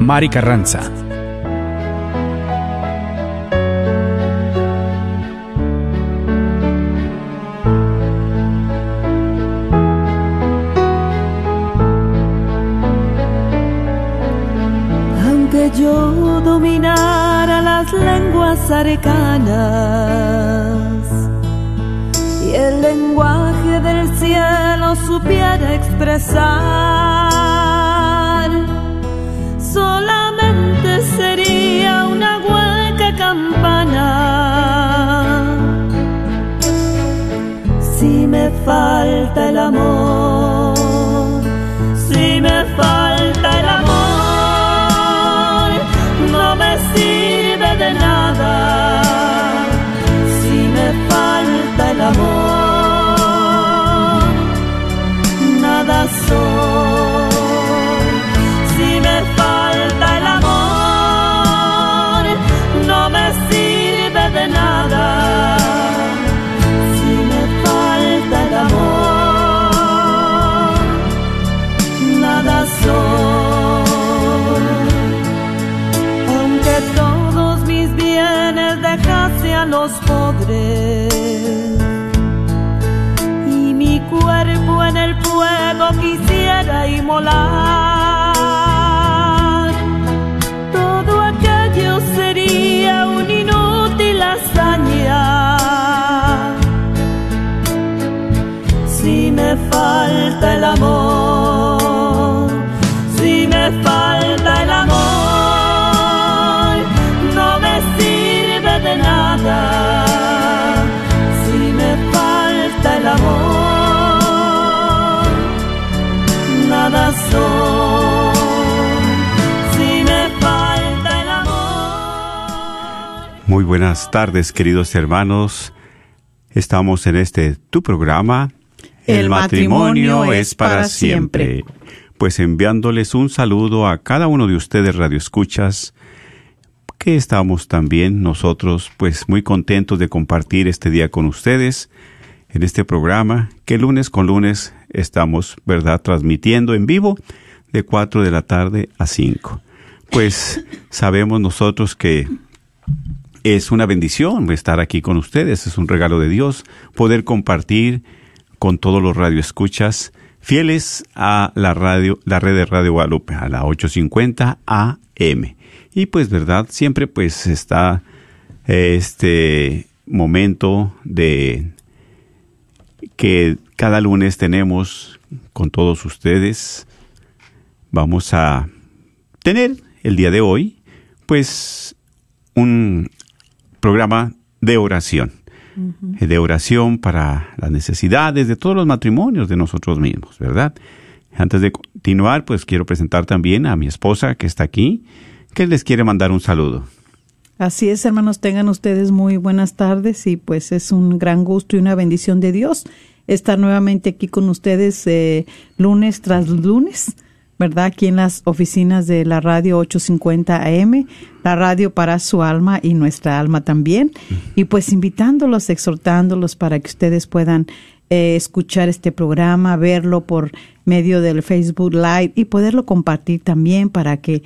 Mari Carranza. Aunque yo dominara las lenguas arcanas y el lenguaje del cielo supiera expresar, solamente sería una hueca campana. Si me falta el amor, si me falta el amor, no me sirve de nada. Si me falta el amor, nada soy. Y mi cuerpo en el fuego quisiera inmolar, todo aquello sería un inútil hazaña. Si me falta el amor, Muy buenas tardes, queridos hermanos. Estamos en este tu programa. El matrimonio es para siempre. Pues enviándoles un saludo a cada uno de ustedes radioescuchas, que estamos también nosotros pues muy contentos de compartir este día con ustedes en este programa que lunes con lunes estamos, ¿verdad?, transmitiendo en vivo de 4 de la tarde a 5. Pues sabemos nosotros que es una bendición estar aquí con ustedes, es un regalo de Dios poder compartir con todos los radioescuchas fieles a la radio, la red de Radio Guadalupe, a la 850 AM. Y pues, verdad, siempre pues está eh, este momento de que cada lunes tenemos con todos ustedes. Vamos a tener el día de hoy, pues, un programa de oración. Eh, De oración para las necesidades de todos los matrimonios de nosotros mismos, ¿verdad? Antes de continuar, pues quiero presentar también a mi esposa que está aquí, que les quiere mandar un saludo. Así es, hermanos, tengan ustedes muy buenas tardes y pues es un gran gusto y una bendición de Dios estar nuevamente aquí con ustedes eh, lunes tras lunes, ¿verdad? Aquí en las oficinas de la radio 850 AM, la radio para su alma y nuestra alma también. Y pues invitándolos, exhortándolos para que ustedes puedan eh, escuchar este programa, verlo por medio del Facebook Live y poderlo compartir también para que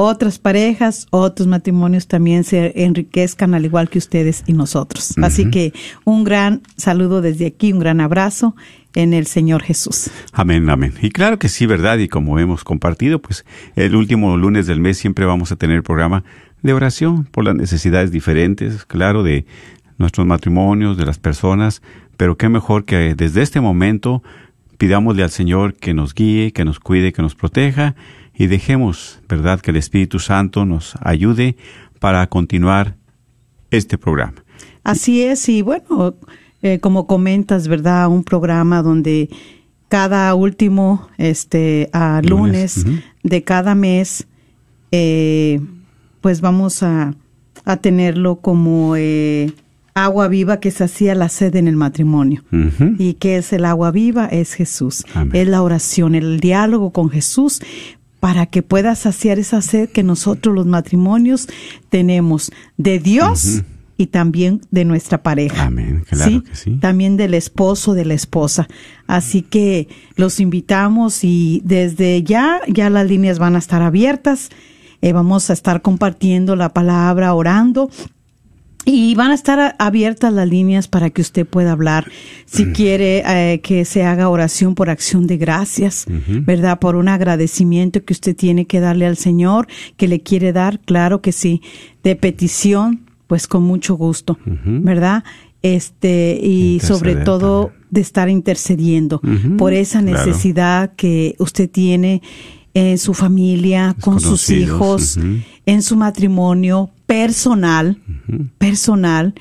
otras parejas, otros matrimonios también se enriquezcan al igual que ustedes y nosotros. Así que un gran saludo desde aquí, un gran abrazo en el Señor Jesús. Amén, amén. Y claro que sí, ¿verdad? Y como hemos compartido, pues el último lunes del mes siempre vamos a tener programa de oración por las necesidades diferentes, claro, de nuestros matrimonios, de las personas, pero qué mejor que desde este momento pidámosle al Señor que nos guíe, que nos cuide, que nos proteja y dejemos, ¿verdad?, que el Espíritu Santo nos ayude para continuar este programa. Así es, y bueno, eh, como comentas, ¿verdad? Un programa donde cada último este a lunes, de cada mes, eh, pues vamos a, a tenerlo como eh, agua viva que hacía la sed en el matrimonio. ¿Y qué es el agua viva? Es Jesús. Amén. Es la oración, el diálogo con Jesús para que pueda saciar esa sed que nosotros los matrimonios tenemos de Dios y también de nuestra pareja. Amén, claro que sí. También del esposo, de la esposa. Así que los invitamos y desde ya, ya las líneas van a estar abiertas. Eh, vamos a estar compartiendo la palabra, orando. Y van a estar abiertas las líneas para que usted pueda hablar. Si quiere eh, que se haga oración por acción de gracias, ¿verdad? Por un agradecimiento que usted tiene que darle al Señor, que le quiere dar, claro que sí. De petición, pues con mucho gusto, ¿verdad? Este, y sobre todo de estar intercediendo por esa claro. necesidad que usted tiene en su familia, con sus hijos, en su matrimonio personal, personal,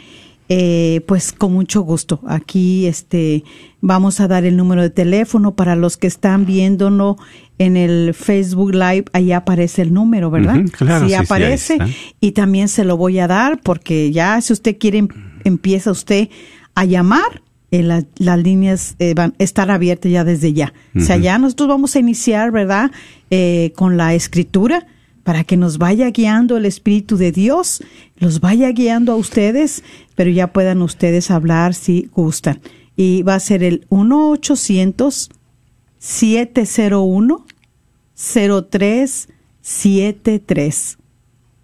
eh, pues con mucho gusto. Aquí este vamos a dar el número de teléfono para los que están viéndonos en el Facebook Live, ahí aparece el número, ¿verdad? Ujú, claro, sí, aparece y también se lo voy a dar porque ya si usted quiere em- empieza usted a llamar eh, la- las líneas eh, van a estar abiertas ya desde ya. O sea, ya nosotros vamos a iniciar, ¿verdad? Eh, con la escritura para que nos vaya guiando el Espíritu de Dios, los vaya guiando a ustedes, pero ya puedan ustedes hablar si gustan. Y va a ser el 1-800-701 0373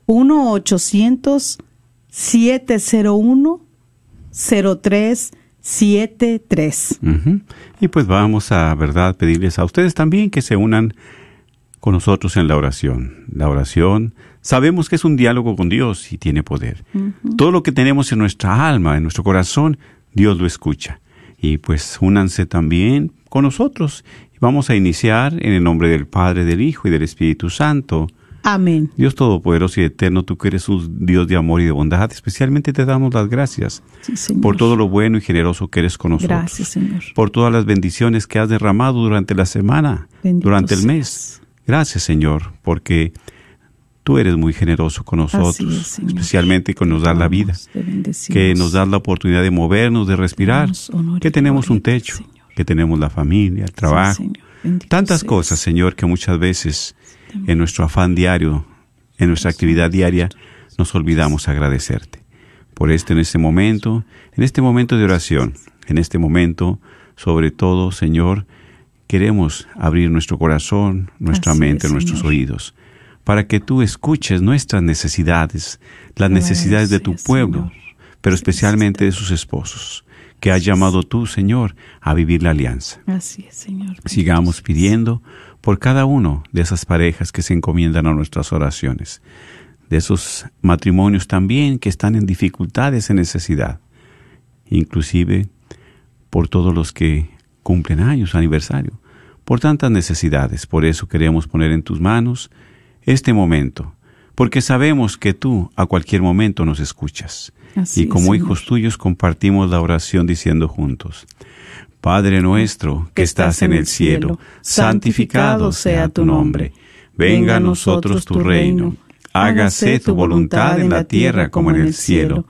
1-800-701-0373. Ujú. Y pues vamos a, ¿verdad?, pedirles a ustedes también que se unan con nosotros en la oración. La oración, sabemos que es un diálogo con Dios y tiene poder. Todo lo que tenemos en nuestra alma, en nuestro corazón, Dios lo escucha. Y pues únanse también con nosotros. Vamos a iniciar en el nombre del Padre, del Hijo y del Espíritu Santo. Amén. Dios Todopoderoso y Eterno, tú que eres un Dios de amor y de bondad, especialmente te damos las gracias Sí, por todo lo bueno y generoso que eres con nosotros Gracias, Señor. por todas las bendiciones que has derramado durante la semana, Bendito durante el seas. Gracias, Señor, porque tú eres muy generoso con nosotros, es, especialmente con nos dar la vida, que nos das la oportunidad de movernos, de respirar, que tenemos un techo, que tenemos la familia, el trabajo, tantas cosas, Señor, que muchas veces en nuestro afán diario, en nuestra actividad diaria, nos olvidamos agradecerte. Por esto en este momento, en este momento de oración, en este momento, sobre todo, Señor, queremos abrir nuestro corazón, nuestra Así mente, es, nuestros Señor. oídos, para que tú escuches nuestras necesidades, las necesidades de tu pueblo, Señor. pero especialmente de sus esposos, que has llamado tú, Señor, a vivir la alianza Así es, Señor. sigamos pidiendo por cada uno de esas parejas que se encomiendan a nuestras oraciones, de esos matrimonios también que están en dificultades, en necesidad, inclusive por todos los que cumplen años, aniversario, por tantas necesidades. Por eso queremos poner en tus manos este momento, porque sabemos que tú a cualquier momento nos escuchas. Así y es, como Señor. hijos tuyos compartimos la oración diciendo juntos, Padre nuestro que estás en el cielo, santificado sea tu nombre. Venga a nosotros tu reino. Hágase tu voluntad en la tierra como en el cielo.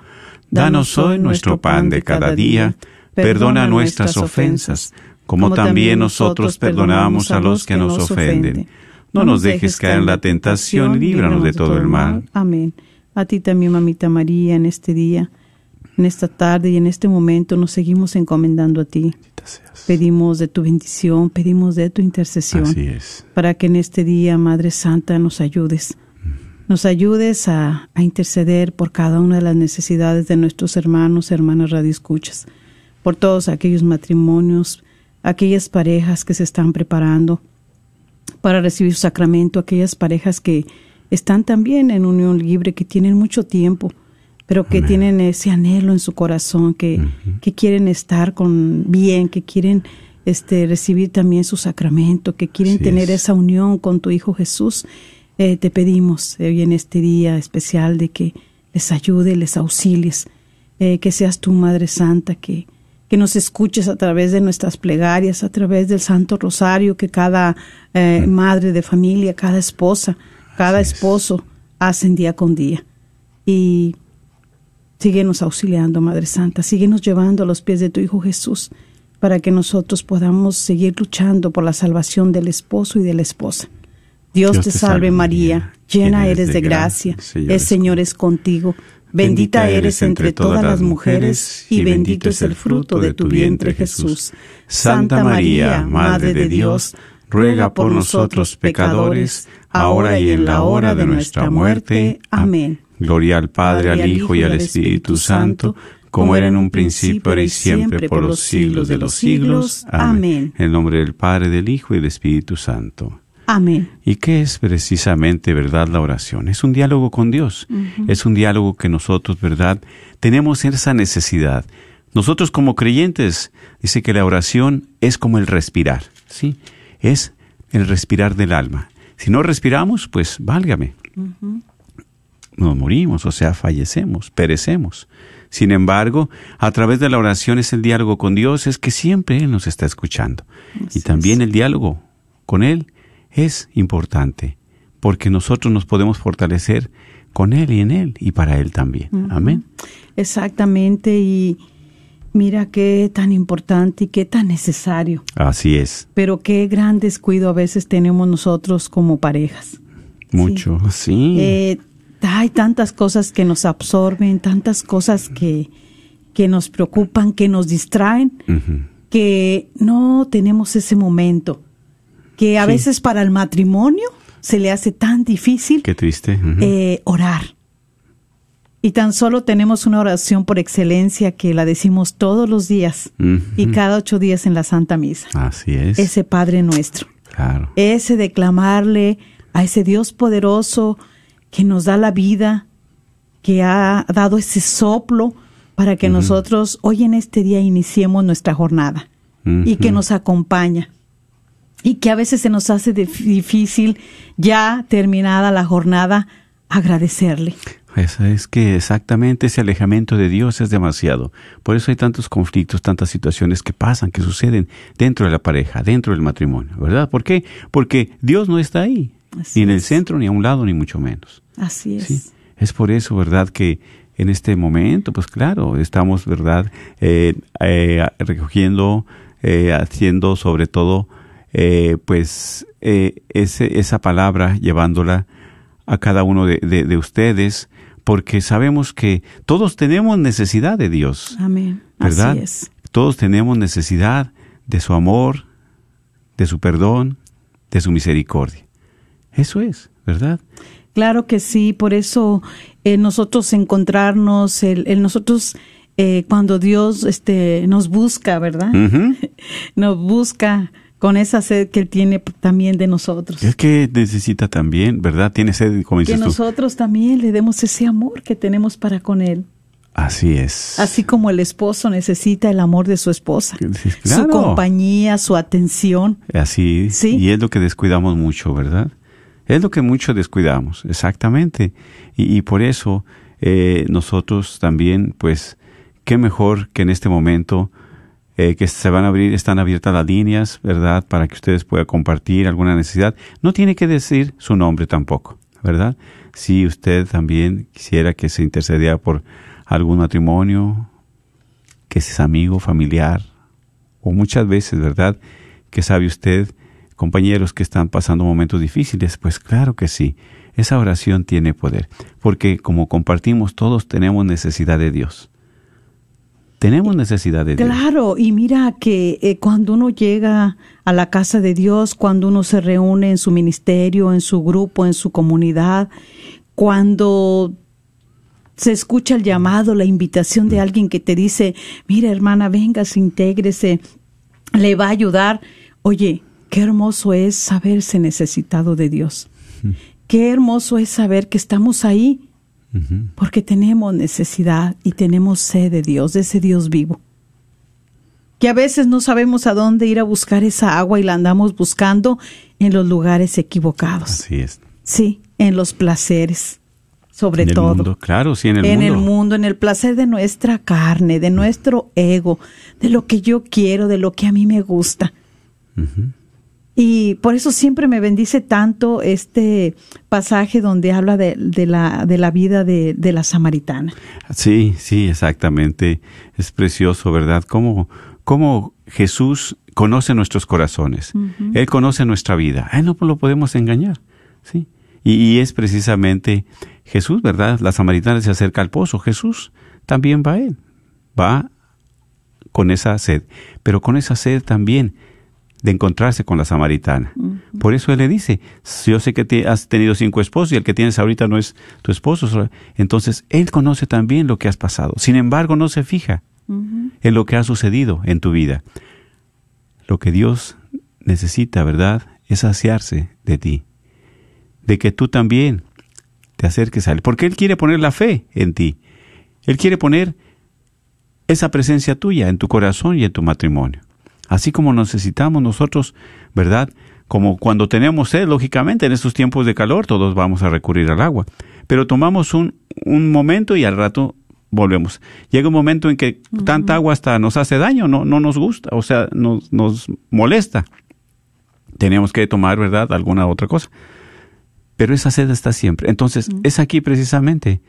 Danos hoy nuestro pan de cada día. Perdona nuestras ofensas, como también nosotros perdonamos a los que nos ofenden. No nos dejes caer en la tentación y líbranos de todo el mal. Amén. A ti también, mamita María, en este día, en esta tarde y en este momento nos seguimos encomendando a ti. Pedimos de tu bendición, pedimos de tu intercesión. Así es. para que en este día, Madre Santa, nos ayudes. Nos ayudes a, a interceder por cada una de las necesidades de nuestros hermanos, hermanas radioescuchas, por todos aquellos matrimonios, aquellas parejas que se están preparando para recibir su sacramento, aquellas parejas que están también en unión libre, que tienen mucho tiempo, pero que Amén. tienen ese anhelo en su corazón, que, que quieren estar con bien, que quieren este, recibir también su sacramento, que quieren Así tener es. esa unión con tu Hijo Jesús. Eh, te pedimos hoy en este día especial de que les ayude, les auxilies, eh, que seas tu Madre Santa, que, que nos escuches a través de nuestras plegarias, a través del Santo Rosario que cada eh, madre de familia, cada esposa, cada Así es. esposo hacen día con día. Y síguenos auxiliando, Madre Santa, síguenos llevando a los pies de tu Hijo Jesús, para que nosotros podamos seguir luchando por la salvación del esposo y de la esposa. Dios, te salve María, llena eres de gracia, el Señor es contigo. Bendita eres entre todas las mujeres y bendito es el fruto de tu vientre Jesús. Santa María, Madre de Dios, ruega por nosotros pecadores, ahora y en la hora de nuestra muerte. Amén. Gloria al Padre, al Hijo y al Espíritu Santo, como era en un principio, ahora y siempre, por los siglos de los siglos. Amén. En el nombre del Padre, del Hijo y del Espíritu Santo. Amén. ¿Y qué es precisamente, verdad, la oración? Es un diálogo con Dios. Es un diálogo que nosotros, verdad, tenemos esa necesidad. Nosotros como creyentes, dice que la oración es como el respirar, ¿sí? Es el respirar del alma. Si no respiramos, pues válgame. Nos morimos, o sea, fallecemos, perecemos. Sin embargo, a través de la oración es el diálogo con Dios, es que siempre Él nos está escuchando. y también el diálogo con Él es importante, porque nosotros nos podemos fortalecer con Él y en Él y para Él también. Amén. Exactamente, y mira qué tan importante y qué tan necesario. Así es. Pero qué gran descuido a veces tenemos nosotros como parejas. Mucho, sí. Eh, hay tantas cosas que nos absorben, tantas cosas que, que nos preocupan, que nos distraen, que no tenemos ese momento, que a veces para el matrimonio se le hace tan difícil Qué triste. eh, orar. Y tan solo tenemos una oración por excelencia que la decimos todos los días y cada ocho días en la Santa Misa. Así es. Ese Padre nuestro. Claro. Ese declamarle a ese Dios poderoso que nos da la vida, que ha dado ese soplo para que nosotros hoy en este día iniciemos nuestra jornada y que nos acompaña. Y que a veces se nos hace difícil, ya terminada la jornada, agradecerle. Esa es que exactamente ese alejamiento de Dios es demasiado. Por eso hay tantos conflictos, tantas situaciones que pasan, que suceden dentro de la pareja, dentro del matrimonio, ¿verdad? ¿Por qué? Porque Dios no está ahí, Así ni en el centro, ni a un lado, ni mucho menos. Así es. Sí, es por eso, ¿verdad? Que en este momento, pues claro, estamos, ¿verdad? Eh, eh, recogiendo, eh, haciendo sobre todo, eh, pues, eh, ese, esa palabra, llevándola a cada uno de, de, de ustedes, porque sabemos que todos tenemos necesidad de Dios, Amén. ¿verdad? Así es. Todos tenemos necesidad de su amor, de su perdón, de su misericordia. Eso es, ¿verdad? Claro que sí, por eso eh, nosotros encontrarnos, el, el nosotros eh, cuando Dios este, nos busca, ¿verdad? Nos busca con esa sed que Él tiene también de nosotros. Es que necesita también, ¿verdad? Tiene sed, como Que dices tú. nosotros también le demos ese amor que tenemos para con Él. Así es. Así como el esposo necesita el amor de su esposa, su compañía, su atención. Así. Sí. Y es lo que descuidamos mucho, ¿verdad? Es lo que mucho descuidamos, exactamente. Y, y por eso eh, nosotros también, pues, qué mejor que en este momento eh, que se van a abrir, están abiertas las líneas, ¿verdad? Para que ustedes puedan compartir alguna necesidad. No tiene que decir su nombre tampoco, ¿verdad? Si usted también quisiera que se intercediera por algún matrimonio, que es amigo, familiar, o muchas veces, ¿verdad? Que sabe usted, compañeros que están pasando momentos difíciles, pues claro que sí, esa oración tiene poder, porque como compartimos, todos tenemos necesidad de Dios. Tenemos necesidad de Dios. Claro, y mira que eh, cuando uno llega a la casa de Dios, cuando uno se reúne en su ministerio, en su grupo, en su comunidad, cuando se escucha el llamado, la invitación de alguien que te dice, mira hermana, venga, se intégrese, le va a ayudar. Oye, qué hermoso es saberse necesitado de Dios. Qué hermoso es saber que estamos ahí Porque tenemos necesidad y tenemos sed de Dios, de ese Dios vivo. Que a veces no sabemos a dónde ir a buscar esa agua y la andamos buscando en los lugares equivocados. Así es. Sí, en los placeres, sobre en el todo. mundo, claro, sí, en el en mundo. el mundo, en el placer de nuestra carne, de nuestro ego, de lo que yo quiero, de lo que a mí me gusta. Y por eso siempre me bendice tanto este pasaje donde habla de, de la, de la vida de, de la samaritana. Sí, sí, exactamente. Es precioso, ¿verdad? Cómo, cómo Jesús conoce nuestros corazones. Él conoce nuestra vida. A Él no lo podemos engañar. Sí. Y, y es precisamente Jesús, ¿verdad? La samaritana se acerca al pozo. Jesús también va a Él. Va con esa sed. Pero con esa sed también de encontrarse con la samaritana. Por eso él le dice, yo sé que te has tenido cinco esposos y el que tienes ahorita no es tu esposo. Entonces, él conoce también lo que has pasado. Sin embargo, no se fija en lo que ha sucedido en tu vida. Lo que Dios necesita, ¿verdad? Es saciarse de ti. De que tú también te acerques a Él. Porque Él quiere poner la fe en ti. Él quiere poner esa presencia tuya en tu corazón y en tu matrimonio. Así como necesitamos nosotros, ¿verdad? Como cuando tenemos sed, lógicamente, en estos tiempos de calor, todos vamos a recurrir al agua. Pero tomamos un, un momento y al rato volvemos. Llega un momento en que tanta agua hasta nos hace daño, no, no nos gusta, o sea, nos, nos molesta. Tenemos que tomar, ¿verdad?, alguna otra cosa. Pero esa sed está siempre. Entonces, es aquí precisamente,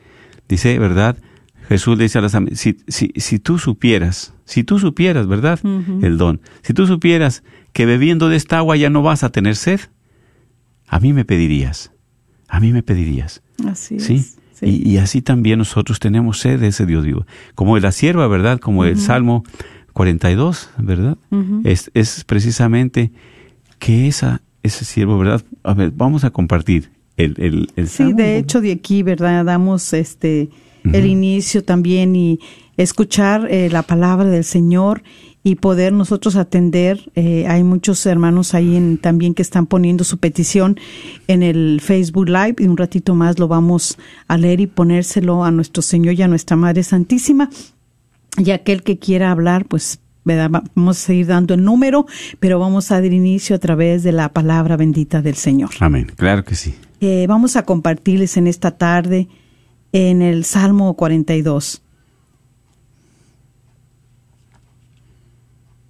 dice, ¿verdad? Jesús le dice a las si, si, si tú supieras, si tú supieras, ¿verdad? El don. Si tú supieras que bebiendo de esta agua ya no vas a tener sed, a mí me pedirías. A mí me pedirías. Así ¿Sí? es. Sí. Y, y así también nosotros tenemos sed de ese Dios vivo. Como de la sierva, ¿verdad? Como el Salmo 42, ¿verdad? Ujú. es, es precisamente que esa, ese siervo, ¿verdad? A ver, vamos a compartir el, el, el Sí, Salmo. de hecho de aquí, ¿verdad? Damos este el inicio también y escuchar eh, la palabra del Señor y poder nosotros atender. Eh, hay muchos hermanos ahí en, también que están poniendo su petición en el Facebook Live y un ratito más lo vamos a leer y ponérselo a nuestro Señor y a nuestra Madre Santísima. Y aquel que quiera hablar, pues vamos a seguir dando el número, pero vamos a dar inicio a través de la palabra bendita del Señor. Amén, claro que sí. Eh, vamos a compartirles en esta tarde en el Salmo 42.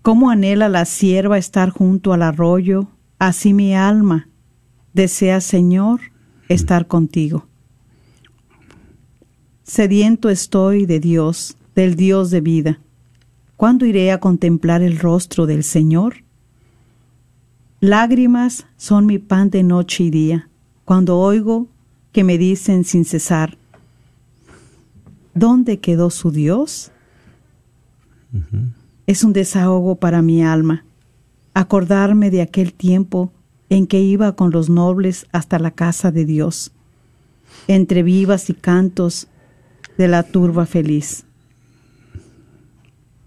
Cómo anhela la sierva estar junto al arroyo, así mi alma desea, Señor, estar contigo. Sediento estoy de Dios, del Dios de vida. ¿Cuándo iré a contemplar el rostro del Señor? Lágrimas son mi pan de noche y día, cuando oigo que me dicen sin cesar, ¿dónde quedó su Dios? Es un desahogo para mi alma, acordarme de aquel tiempo en que iba con los nobles hasta la casa de Dios, entre vivas y cantos de la turba feliz.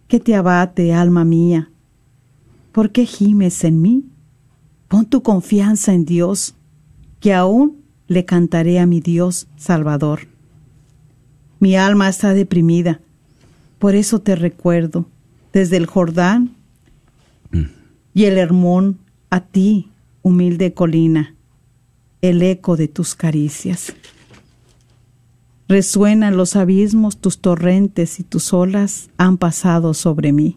¿Qué te abate, alma mía? ¿Por qué gimes en mí? Pon tu confianza en Dios, que aún le cantaré a mi Dios Salvador. Mi alma está deprimida, por eso te recuerdo, desde el Jordán y el Hermón, a ti, humilde colina, el eco de tus caricias. Resuenan los abismos, tus torrentes y tus olas han pasado sobre mí.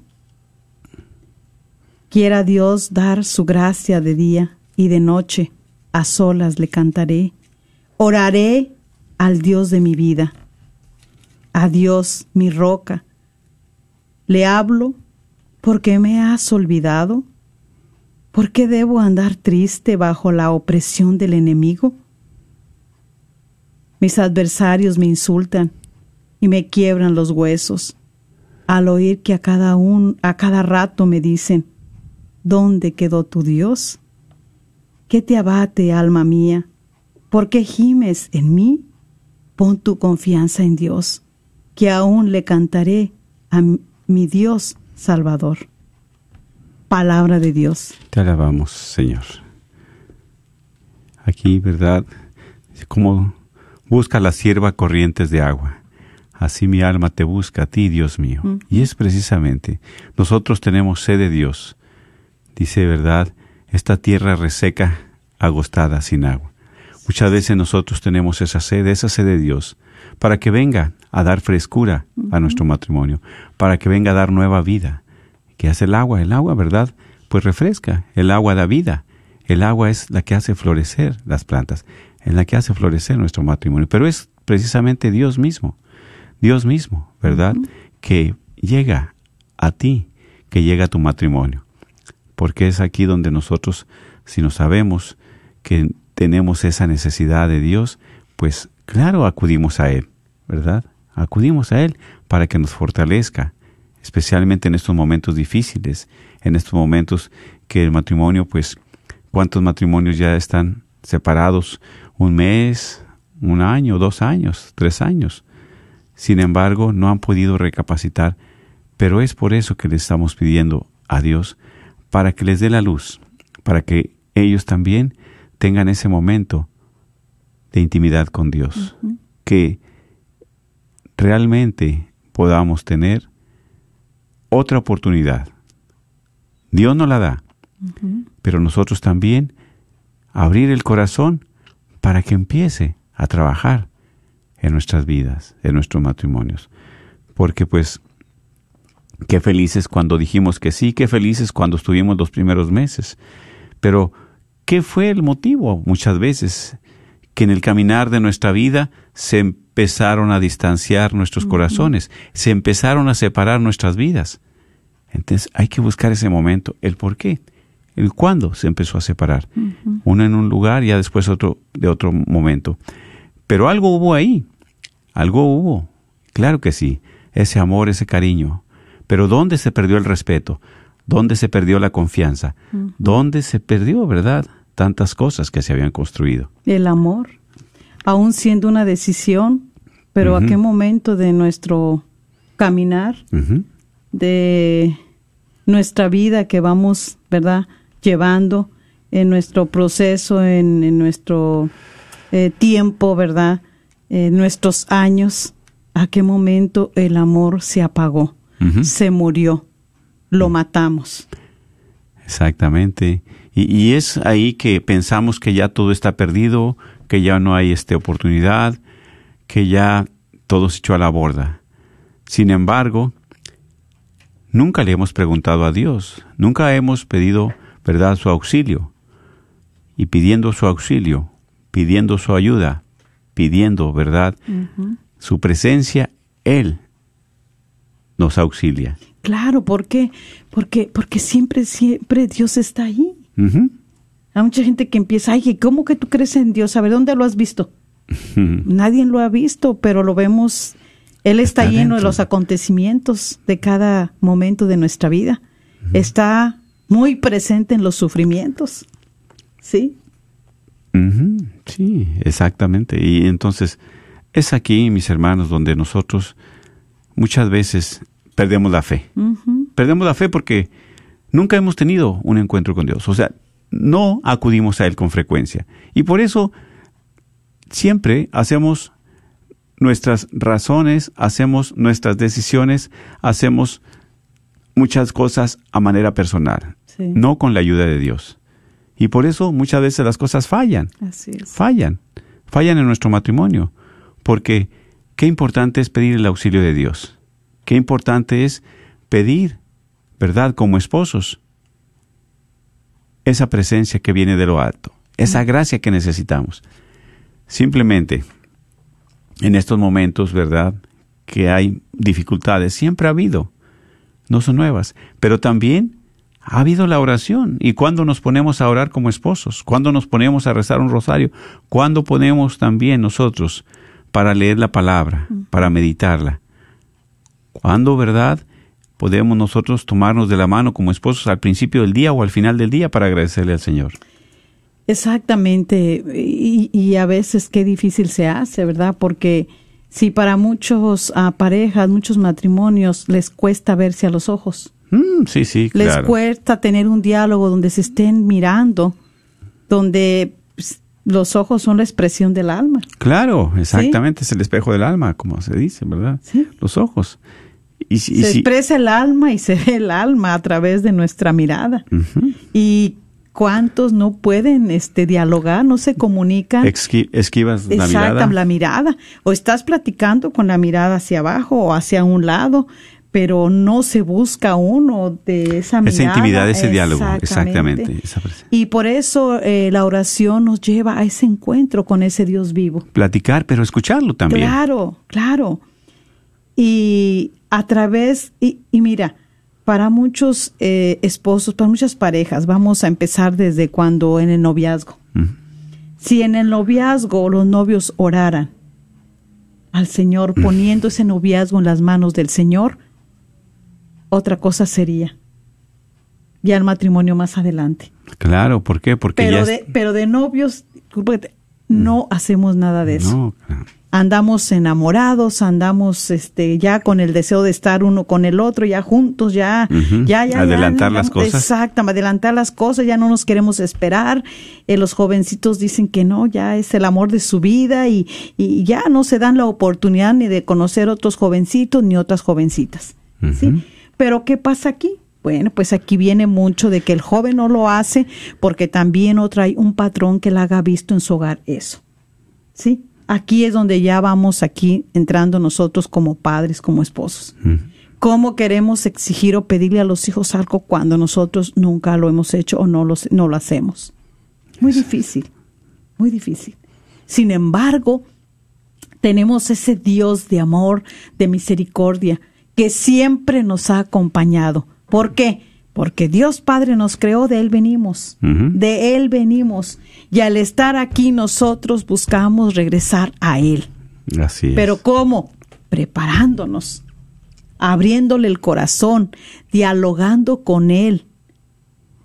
Quiera Dios dar su gracia de día y de noche, a solas le cantaré. Oraré al Dios de mi vida, a Dios mi roca. Le hablo porque me has olvidado. ¿Por qué debo andar triste bajo la opresión del enemigo? Mis adversarios me insultan y me quiebran los huesos al oír que a cada un a cada rato me dicen ¿Dónde quedó tu Dios? ¿Qué te abate, alma mía? ¿Por qué gimes en mí? Pon tu confianza en Dios, que aún le cantaré a mi Dios Salvador. Palabra de Dios. Te alabamos, Señor. Aquí, ¿verdad? Como busca la sierva corrientes de agua. Así mi alma te busca a ti, Dios mío. Y es precisamente, nosotros tenemos sed de Dios. Dice, ¿verdad? Esta tierra reseca, agostada, sin agua. Muchas veces nosotros tenemos esa sed, esa sed de Dios, para que venga a dar frescura a nuestro matrimonio, para que venga a dar nueva vida. ¿Qué hace el agua? El agua, ¿verdad? Pues refresca, el agua da vida. El agua es la que hace florecer las plantas, es la que hace florecer nuestro matrimonio. Pero es precisamente Dios mismo, Dios mismo, ¿verdad? Que llega a ti, que llega a tu matrimonio. Porque es aquí donde nosotros, si nos sabemos que tenemos esa necesidad de Dios, pues claro, acudimos a Él, ¿verdad? Acudimos a Él para que nos fortalezca, especialmente en estos momentos difíciles en estos momentos que el matrimonio, pues, ¿cuántos matrimonios ya están separados? Un mes, un año, dos años, tres años. Sin embargo, no han podido recapacitar, pero es por eso que le estamos pidiendo a Dios para que les dé la luz, para que ellos también tengan ese momento de intimidad con Dios, que realmente podamos tener otra oportunidad. Dios nos la da, pero nosotros también abrir el corazón para que empiece a trabajar en nuestras vidas, en nuestros matrimonios. Porque pues, qué felices cuando dijimos que sí, qué felices cuando estuvimos los primeros meses. Pero, ¿qué fue el motivo muchas veces? Que en el caminar de nuestra vida se empezaron a distanciar nuestros corazones, se empezaron a separar nuestras vidas. Entonces hay que buscar ese momento, el por qué, el cuándo se empezó a separar. Uno en un lugar y ya después otro de otro momento. Pero algo hubo ahí, algo hubo, claro que sí, ese amor, ese cariño. Pero ¿dónde se perdió el respeto? ¿Dónde se perdió la confianza? ¿Dónde se perdió, verdad? Tantas cosas que se habían construido. El amor, aún siendo una decisión, pero ¿a qué momento de nuestro caminar, de nuestra vida que vamos, verdad, llevando en nuestro proceso, en, nuestro eh, tiempo, verdad, en nuestros años, a qué momento el amor se apagó, se murió, lo matamos. Exactamente. Y, y, es ahí que pensamos que ya todo está perdido, que ya no hay esta oportunidad, que ya todo se echó a la borda. Sin embargo, nunca le hemos preguntado a Dios, nunca hemos pedido, ¿verdad?, su auxilio. Y pidiendo su auxilio, pidiendo su ayuda, pidiendo, ¿verdad?, su presencia, Él nos auxilia. Claro, ¿por qué? Porque, porque siempre, siempre Dios está ahí. Hay mucha gente que empieza, ay, ¿cómo que tú crees en Dios? A ver, ¿dónde lo has visto? Nadie lo ha visto, pero lo vemos. Él está, lleno de los acontecimientos de cada momento de nuestra vida. Está muy presente en los sufrimientos. ¿Sí? Sí, exactamente. Y entonces es aquí, mis hermanos, donde nosotros muchas veces perdemos la fe. Perdemos la fe porque nunca hemos tenido un encuentro con Dios. O sea, no acudimos a Él con frecuencia. Y por eso siempre hacemos nuestras razones, hacemos nuestras decisiones, hacemos muchas cosas a manera personal, no con la ayuda de Dios. Y por eso muchas veces las cosas fallan. Fallan. Fallan en nuestro matrimonio. Porque qué importante es pedir el auxilio de Dios. Qué importante es pedir, ¿verdad? Como esposos, esa presencia que viene de lo alto, esa gracia que necesitamos. Simplemente, en estos momentos, ¿verdad? Que hay dificultades, siempre ha habido, no son nuevas, pero también ha habido la oración. ¿Y cuando nos ponemos a orar como esposos? ¿Cuándo nos ponemos a rezar un rosario? ¿Cuándo ponemos también nosotros para leer la palabra, para meditarla? ¿Cuándo, verdad? Podemos nosotros tomarnos de la mano como esposos al principio del día o al final del día para agradecerle al Señor. Exactamente, y, a veces qué difícil se hace, ¿verdad? Porque si para muchos parejas, muchos matrimonios les cuesta verse a los ojos. Mm, sí, sí, Les cuesta tener un diálogo donde se estén mirando, donde pues, los ojos son la expresión del alma. Claro, exactamente, es el espejo del alma, como se dice, ¿verdad? Sí. Los ojos se expresa el alma y se ve el alma a través de nuestra mirada. Y cuántos no pueden este dialogar, no se comunican. esquivas la mirada. la mirada. O estás platicando con la mirada hacia abajo o hacia un lado, pero no se busca uno de esa mirada. Esa intimidad, ese diálogo, exactamente. y por eso eh, la oración nos lleva a ese encuentro con ese Dios vivo. Platicar, pero escucharlo también. Claro, claro. Y a través, y, mira, para muchos eh, esposos, para muchas parejas, vamos a empezar desde cuando en el noviazgo. Si en el noviazgo los novios oraran al Señor, poniendo ese noviazgo en las manos del Señor, otra cosa sería. ya el matrimonio más adelante. Claro, ¿por qué? Porque pero ya de, es- pero de novios no hacemos nada de eso. No, claro. Andamos enamorados, andamos este ya con el deseo de estar uno con el otro, ya juntos, ya ya ya Adelantar ya, las cosas. Exacto, adelantar las cosas, ya no nos queremos esperar. Eh, los jovencitos dicen que no, ya es el amor de su vida y, y ya no se dan la oportunidad ni de conocer otros jovencitos ni otras jovencitas. ¿sí? Pero ¿qué pasa aquí? Bueno, pues aquí viene mucho de que el joven no lo hace porque también no trae un patrón que le haga visto en su hogar eso. ¿Sí? Aquí es donde ya vamos aquí entrando nosotros como padres, como esposos. ¿Cómo queremos exigir o pedirle a los hijos algo cuando nosotros nunca lo hemos hecho o no lo, no lo hacemos? Muy difícil, muy difícil. Sin embargo, tenemos ese Dios de amor, de misericordia, que siempre nos ha acompañado. ¿Por qué? Porque Dios Padre nos creó, de Él venimos, de Él venimos. Y al estar aquí nosotros buscamos regresar a Él. Así es. Pero ¿cómo? Preparándonos, abriéndole el corazón, dialogando con Él,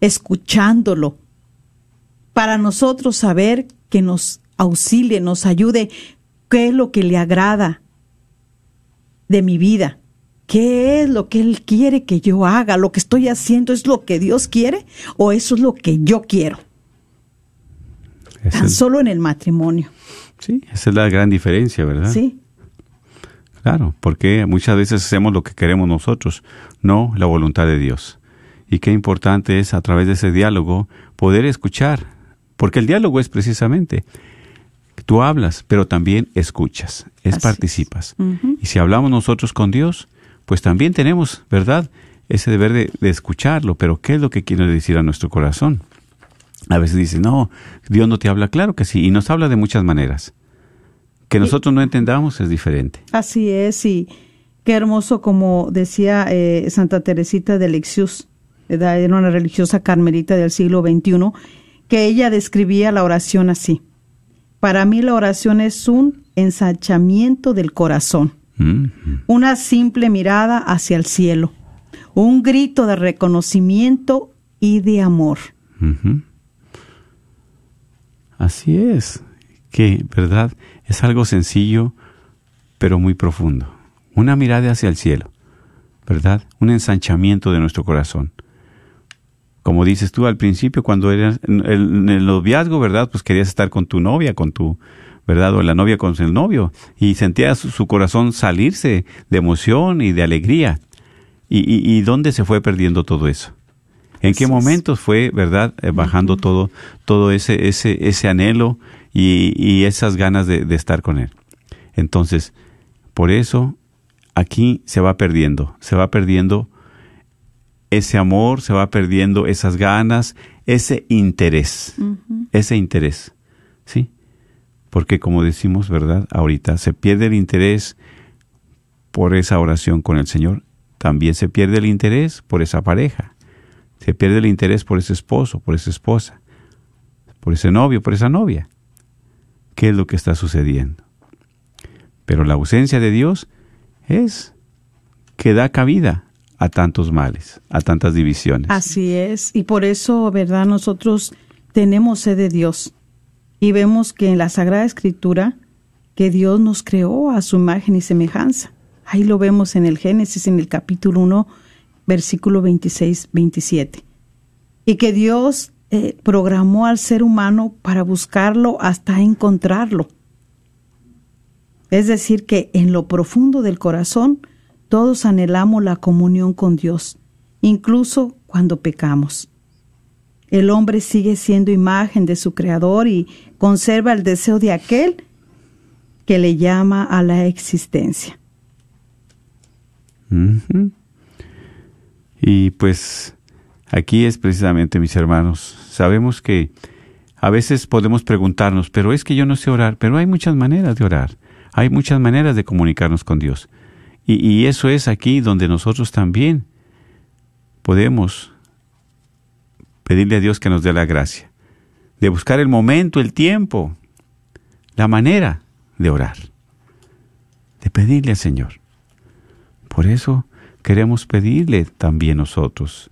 escuchándolo, para nosotros saber que nos auxilie, nos ayude, qué es lo que le agrada de mi vida, qué es lo que Él quiere que yo haga, lo que estoy haciendo es lo que Dios quiere o eso es lo que yo quiero, tan solo en el matrimonio, sí, esa es la gran diferencia, ¿verdad? ¿sí? Claro, porque muchas veces hacemos lo que queremos nosotros, no la voluntad de Dios. Y qué importante es a través de ese diálogo poder escuchar, porque el diálogo es precisamente, tú hablas, pero también escuchas, es Así es. participas. Y si hablamos nosotros con Dios, pues también tenemos, ¿verdad? Ese deber de, de escucharlo, pero ¿qué es lo que quiere decir a nuestro corazón? A veces dice, no, Dios no te habla, claro que sí, y nos habla de muchas maneras. Que nosotros no entendamos es diferente. Así es, y qué hermoso, como decía eh, Santa Teresita de ¿verdad? era una religiosa carmelita del siglo XXI, que ella describía la oración así. Para mí la oración es un ensanchamiento del corazón, una simple mirada hacia el cielo, un grito de reconocimiento y de amor. ujú. Así es, que, ¿verdad? Es algo sencillo, pero muy profundo. Una mirada hacia el cielo, ¿verdad? Un ensanchamiento de nuestro corazón. Como dices tú al principio, cuando eras en el noviazgo, ¿verdad? Pues querías estar con tu novia, con tu, ¿verdad? O la novia con el novio. Y sentías su, su corazón salirse de emoción y de alegría. ¿Y, y, y dónde se fue perdiendo todo eso? ¿En qué momentos fue, verdad, eh, bajando todo, todo ese, ese, ese anhelo y, y esas ganas de, de estar con él? Entonces, por eso aquí se va perdiendo, se va perdiendo ese amor, se va perdiendo esas ganas, ese interés, ese interés, ¿sí? Porque como decimos, ¿verdad? Ahorita se pierde el interés por esa oración con el Señor, también se pierde el interés por esa pareja, se pierde el interés por ese esposo, por esa esposa, por ese novio, por esa novia. ¿Qué es lo que está sucediendo? Pero la ausencia de Dios es que da cabida a tantos males, a tantas divisiones. Así es, y por eso, ¿verdad? Nosotros tenemos sed de Dios y vemos que en la Sagrada Escritura que Dios nos creó a su imagen y semejanza. Ahí lo vemos en el Génesis, en el capítulo 1, versículo 26, 27. Y que Dios eh, programó al ser humano para buscarlo hasta encontrarlo. Es decir, que en lo profundo del corazón todos anhelamos la comunión con Dios, incluso cuando pecamos. El hombre sigue siendo imagen de su Creador y conserva el deseo de aquel que le llama a la existencia. Y pues aquí es precisamente, mis hermanos, sabemos que a veces podemos preguntarnos, pero es que yo no sé orar, pero hay muchas maneras de orar, hay muchas maneras de comunicarnos con Dios. Y eso es aquí donde nosotros también podemos pedirle a Dios que nos dé la gracia, de buscar el momento, el tiempo, la manera de orar, de pedirle al Señor. Por eso queremos pedirle también nosotros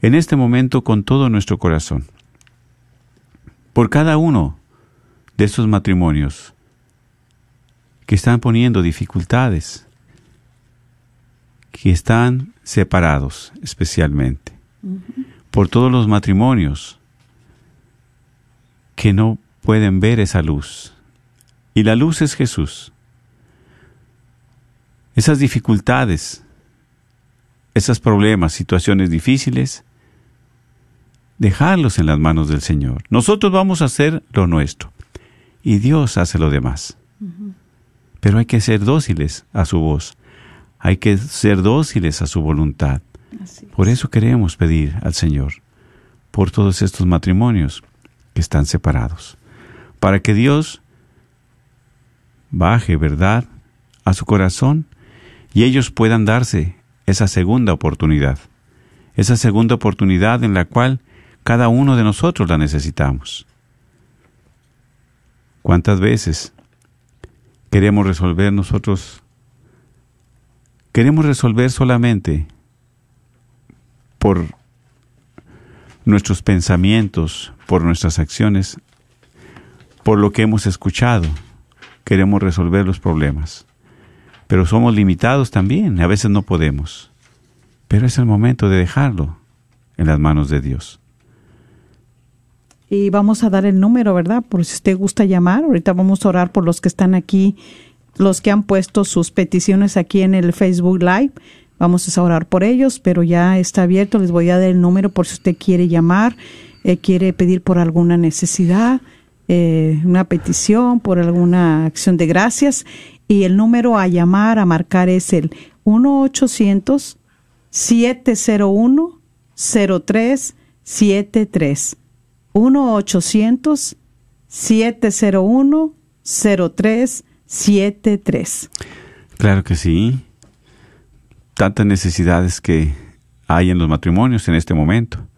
en este momento con todo nuestro corazón por cada uno de estos matrimonios que están poniendo dificultades, que están separados especialmente, por todos los matrimonios que no pueden ver esa luz. Y la luz es Jesús. Esas dificultades, esos problemas, situaciones difíciles, dejarlos en las manos del Señor. Nosotros vamos a hacer lo nuestro y Dios hace lo demás. Pero hay que ser dóciles a su voz, hay que ser dóciles a su voluntad. Por eso queremos pedir al Señor por todos estos matrimonios que están separados, para que Dios baje verdad a su corazón y ellos puedan darse esa segunda oportunidad, esa segunda oportunidad en la cual cada uno de nosotros la necesitamos. ¿Cuántas veces queremos resolver nosotros? Queremos resolver solamente por nuestros pensamientos, por nuestras acciones, por lo que hemos escuchado. Queremos resolver los problemas. Pero somos limitados también, a veces no podemos. Pero es el momento de dejarlo en las manos de Dios y vamos a dar el número, ¿verdad? Por si usted gusta llamar. Ahorita vamos a orar por los que están aquí, los que han puesto sus peticiones aquí en el Facebook Live. Vamos a orar por ellos, pero ya está abierto. Les voy a dar el número por si usted quiere llamar, eh, quiere pedir por alguna necesidad, eh, una petición, por alguna acción de gracias. Y el número a llamar, a marcar es el 1-800-701-0373. 1-800-701-0373. Claro que sí. Tantas necesidades que hay en los matrimonios en este momento,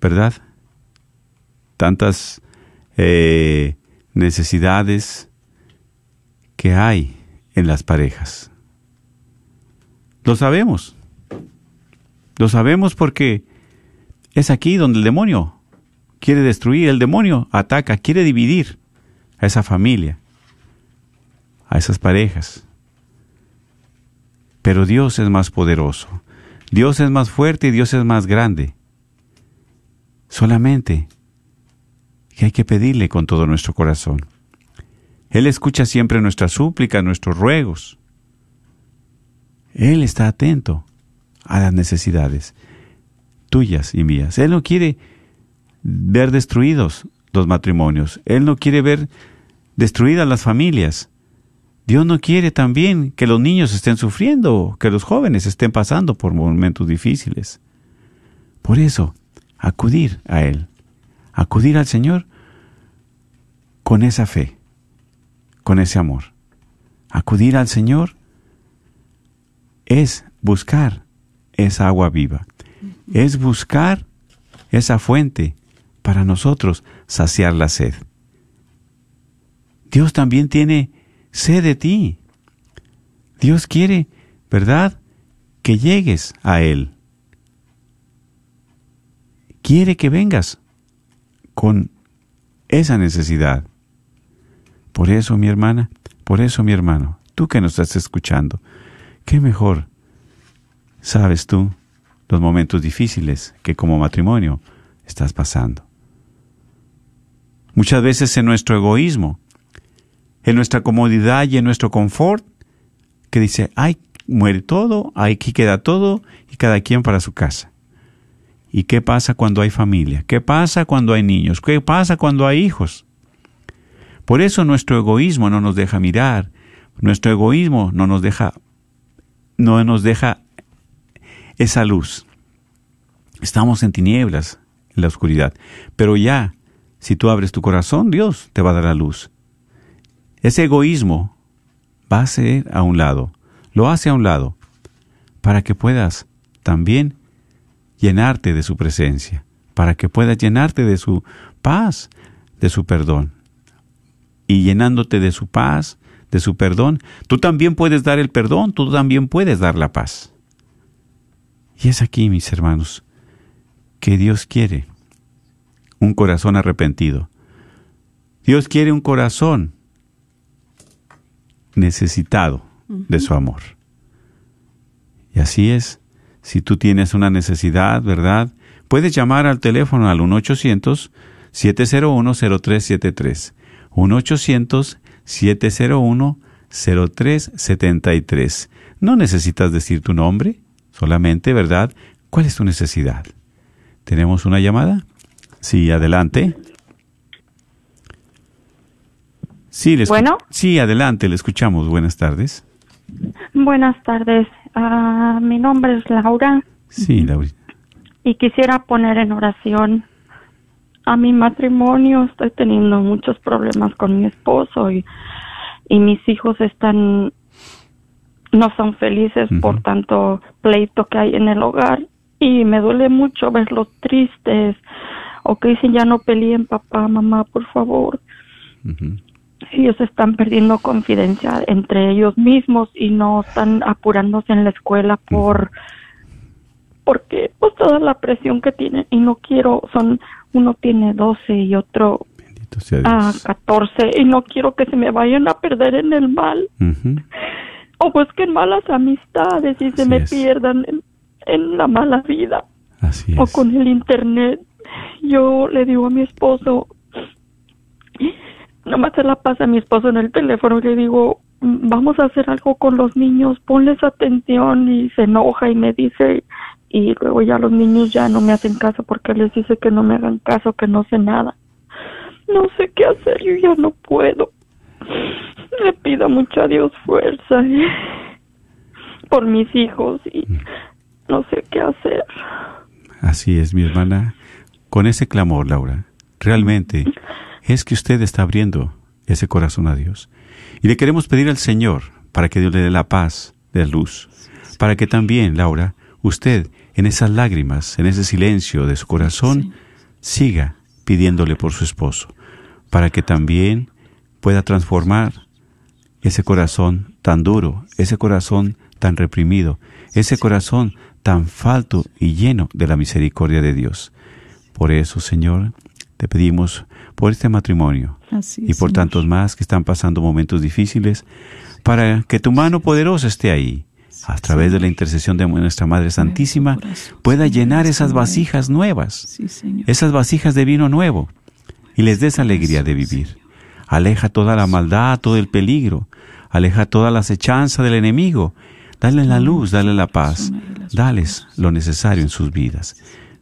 ¿verdad? Tantas eh, necesidades que hay en las parejas. Lo sabemos. Lo sabemos porque es aquí donde el demonio quiere destruir, el demonio ataca, quiere dividir a esa familia, a esas parejas. Pero Dios es más poderoso, Dios es más fuerte y Dios es más grande. Solamente que hay que pedirle con todo nuestro corazón. Él escucha siempre nuestras súplicas, nuestros ruegos. Él está atento a las necesidades tuyas y mías. Él no quiere ver destruidos los matrimonios. Él no quiere ver destruidas las familias. Dios no quiere también que los niños estén sufriendo, que los jóvenes estén pasando por momentos difíciles. Por eso, acudir a Él, acudir al Señor con esa fe, con ese amor. Acudir al Señor es buscar esa agua viva, es buscar esa fuente para nosotros saciar la sed. Dios también tiene sed de ti. Dios quiere, ¿verdad?, que llegues a Él. Quiere que vengas con esa necesidad. Por eso, mi hermana, por eso, mi hermano, tú que nos estás escuchando, qué mejor sabes tú los momentos difíciles que como matrimonio estás pasando muchas veces en nuestro egoísmo, en nuestra comodidad y en nuestro confort, que dice, ay, muere todo, aquí queda todo y cada quien para su casa. ¿Y qué pasa cuando hay familia? ¿Qué pasa cuando hay niños? ¿Qué pasa cuando hay hijos? Por eso nuestro egoísmo no nos deja mirar, nuestro egoísmo no nos deja no nos deja esa luz. Estamos en tinieblas, en la oscuridad, pero ya si tú abres tu corazón, Dios te va a dar la luz. Ese egoísmo va a ser a un lado, lo hace a un lado, para que puedas también llenarte de su presencia, para que puedas llenarte de su paz, de su perdón. Y llenándote de su paz, de su perdón, tú también puedes dar el perdón, tú también puedes dar la paz. Y es aquí, mis hermanos, que Dios quiere un corazón arrepentido. Dios quiere un corazón necesitado de su amor. Y así es, si tú tienes una necesidad, ¿verdad? Puedes llamar al teléfono al 1-800-701-0373. 1-800-701-0373. No necesitas decir tu nombre, solamente, ¿verdad? ¿Cuál es tu necesidad? ¿Tenemos una llamada? Sí, adelante. Sí, Bueno. sí, adelante, le escuchamos. Buenas tardes. Buenas tardes. Ah, mi nombre es Laura Sí, Laurita. y quisiera poner en oración a mi matrimonio. Estoy teniendo muchos problemas con mi esposo y, y mis hijos están no son felices por tanto pleito que hay en el hogar y me duele mucho verlos tristes o que dicen ya no peleen papá, mamá, por favor. Ellos están perdiendo confidencia entre ellos mismos y no están apurándose en la escuela por porque pues toda la presión que tienen y no quiero son uno tiene 12 y otro a Dios. 14 y no quiero que se me vayan a perder en el mal o busquen malas amistades y se me es. pierdan en, en la mala vida Así o es. con el internet. Yo le digo a mi esposo, nomás se la pasa a mi esposo en el teléfono y le digo, "Mm, vamos a hacer algo con los niños, ponles atención y se enoja y me dice, y luego ya los niños ya no me hacen caso porque les dice que no me hagan caso, que no sé nada. No sé qué hacer, yo ya no puedo. Le pido mucho a Dios fuerza y- por mis hijos y no sé qué hacer. Así es, mi hermana. Con ese clamor, Laura, realmente es que usted está abriendo ese corazón a Dios. Y le queremos pedir al Señor para que Dios le dé la paz, de luz, para que también, Laura, usted en esas lágrimas, en ese silencio de su corazón, siga pidiéndole por su esposo, para que también pueda transformar ese corazón tan duro, ese corazón tan reprimido, ese corazón tan falto y lleno de la misericordia de Dios. Por eso, Señor, te pedimos por este matrimonio Así y por Señor. tantos más que están pasando momentos difíciles, para que tu mano poderosa esté ahí, a través de la intercesión de nuestra Madre Santísima, corazón, pueda Señor, llenar esas vasijas nuevas Sí, esas vasijas de vino nuevo y les des alegría de vivir. Aleja toda la maldad, todo el peligro, aleja toda la acechanza del enemigo. Dale la luz, dale la paz, dales lo necesario en sus vidas.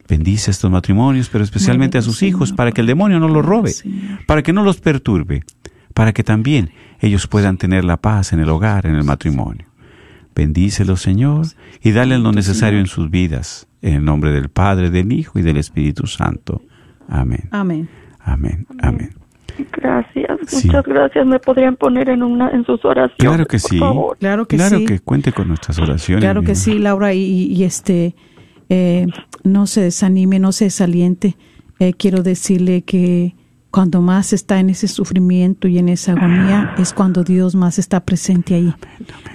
Bendice estos matrimonios, pero especialmente a sus hijos, para que el demonio no los robe, para que no los perturbe, para que también ellos puedan tener la paz en el hogar, en el matrimonio. Bendícelos, Señor, y dale lo necesario en sus vidas. En el nombre del Padre, del Hijo y del Espíritu Santo. Amén. Amén. Amén. Amén. Gracias, Sí. muchas gracias. ¿Me podrían poner en una en sus oraciones? Claro que por sí. favor? Claro que claro sí. que cuente con nuestras oraciones. Claro que sí, Laura, y, y este, eh, no se desanime, no se desaliente. Eh, quiero decirle que cuando más está en ese sufrimiento y en esa agonía es cuando Dios más está presente ahí.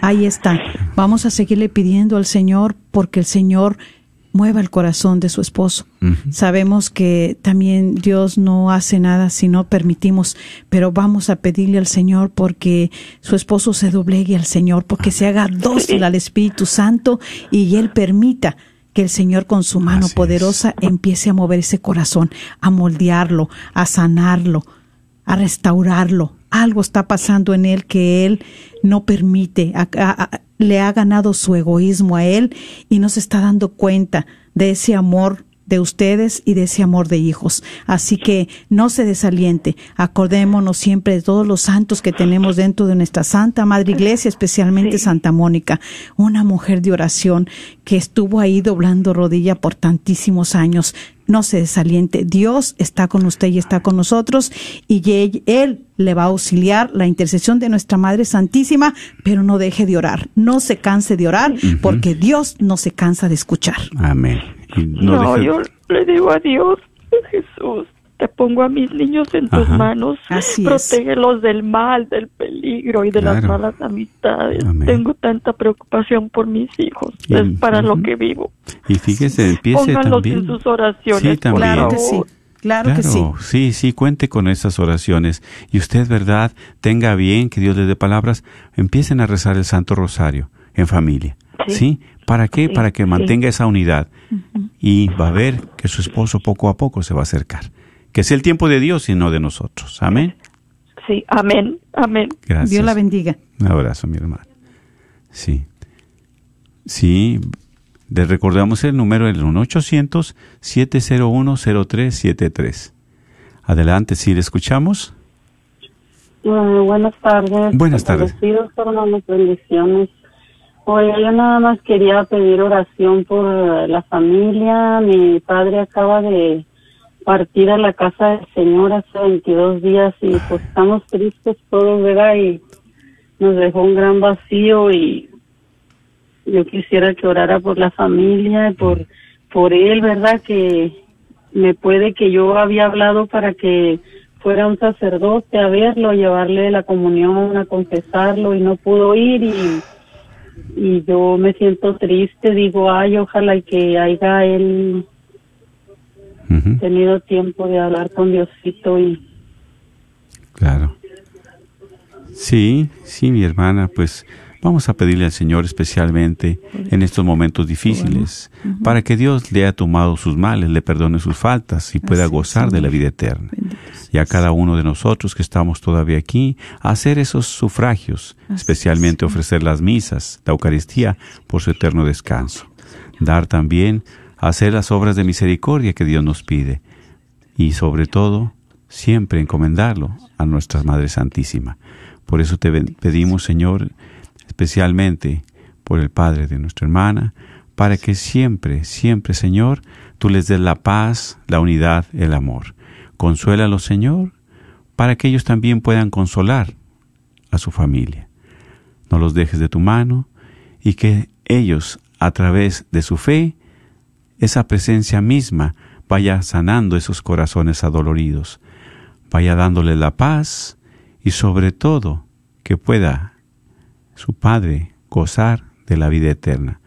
Ahí está. Vamos a seguirle pidiendo al Señor porque el Señor mueva el corazón de su esposo. Sabemos que también Dios no hace nada si no permitimos, pero vamos a pedirle al Señor porque su esposo se doblegue al Señor, porque se haga dócil al Espíritu Santo y Él permita que el Señor con su mano Así es. poderosa empiece a mover ese corazón, a moldearlo, a sanarlo, a restaurarlo. Algo está pasando en él que él no permite, a- a- a- le ha ganado su egoísmo a él y no se está dando cuenta de ese amor de ustedes y de ese amor de hijos. Así que no se desaliente. Acordémonos siempre de todos los santos que tenemos dentro de nuestra Santa Madre Iglesia, especialmente Sí. Santa Mónica, una mujer de oración que estuvo ahí doblando rodilla por tantísimos años. No se desaliente. Dios está con usted y está con nosotros y él, él le va a auxiliar la intercesión de nuestra Madre Santísima, pero no deje de orar. No se canse de orar porque Dios no se cansa de escuchar. Amén. No No, yo le digo a Dios, Jesús, te pongo a mis niños en tus Ajá. manos. Así es. Protégelos del mal, del peligro y de las malas amistades. Amén. Tengo tanta preocupación por mis hijos. Y- es para lo que vivo. Y fíjese, empiece Pónganlos también. en sus oraciones. Sí, también. Claro que sí. Claro, que sí. sí, sí, cuente con esas oraciones. Y usted, ¿verdad? Tenga bien, que Dios les dé palabras. Empiecen a rezar el Santo Rosario en familia. ¿Sí? Sí. ¿Para qué? Sí, Para que sí. mantenga esa unidad. Y va a ver que su esposo poco a poco se va a acercar. Que sea el tiempo de Dios y no de nosotros. Amén. Sí, amén, amén. Gracias. Dios la bendiga. Un abrazo, mi hermano. Sí. Sí. Le recordamos el número el 1-800-701-0373. Adelante, si le escuchamos. Eh, buenas tardes. Buenas tardes. Hermanos, bendiciones. Oye, yo nada más quería pedir oración por la familia. Mi padre acaba de partir a la casa del Señor hace 22 días y pues estamos tristes todos, ¿verdad? Y nos dejó un gran vacío y yo quisiera que orara por la familia por, por él, ¿verdad? Que me puede que yo había hablado para que fuera un sacerdote a verlo, llevarle la comunión, a confesarlo y no pudo ir y, y yo me siento triste, digo, ay, ojalá que haya él tenido tiempo de hablar con Diosito y Claro. Sí, sí, mi hermana, pues vamos a pedirle al Señor especialmente en estos momentos difíciles, para que Dios le haya tomado sus males, le perdone sus faltas y pueda Así gozar de la vida eterna. Bendito y a cada uno de nosotros que estamos todavía aquí, a hacer esos sufragios, Así especialmente es. ofrecer las misas, la Eucaristía, por su eterno descanso. Dar también, a hacer las obras de misericordia que Dios nos pide. Y sobre todo, siempre encomendarlo a nuestra Madre Santísima. Por eso te pedimos, Señor, especialmente por el Padre de nuestra hermana, para que siempre, siempre, Señor, tú les des la paz, la unidad, el amor. Consuélalos, Señor, para que ellos también puedan consolar a su familia. No los dejes de tu mano y que ellos, a través de su fe, esa presencia misma vaya sanando esos corazones adoloridos, vaya dándole la paz y sobre todo que pueda su Padre gozar de la vida eterna.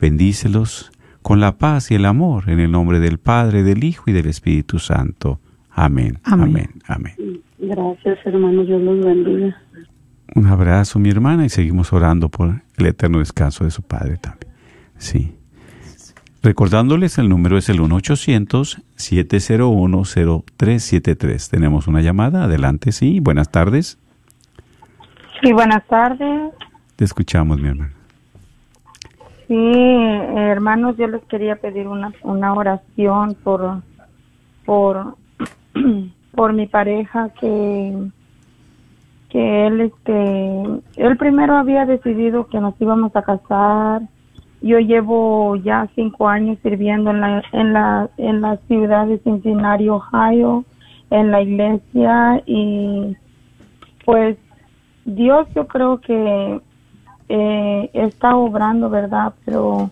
Bendícelos con la paz y el amor en el nombre del Padre, del Hijo y del Espíritu Santo. Amén. Amén. Amén. amén. gracias hermanos, Dios los bendiga. Un abrazo, mi hermana, y seguimos orando por el eterno descanso de su Padre también. Sí. Recordándoles, el número es el 1-800-701-0373. Tenemos una llamada. Adelante, sí. Buenas tardes. Sí, buenas tardes. Te escuchamos, mi hermana. Sí, hermanos, yo les quería pedir una, una oración por, por, por mi pareja que, que él, este, él primero había decidido que nos íbamos a casar. Yo llevo ya cinco años sirviendo en la, en la, en la ciudad de Cincinnati, Ohio, en la iglesia y pues Dios yo creo que eh, está obrando, ¿verdad? Pero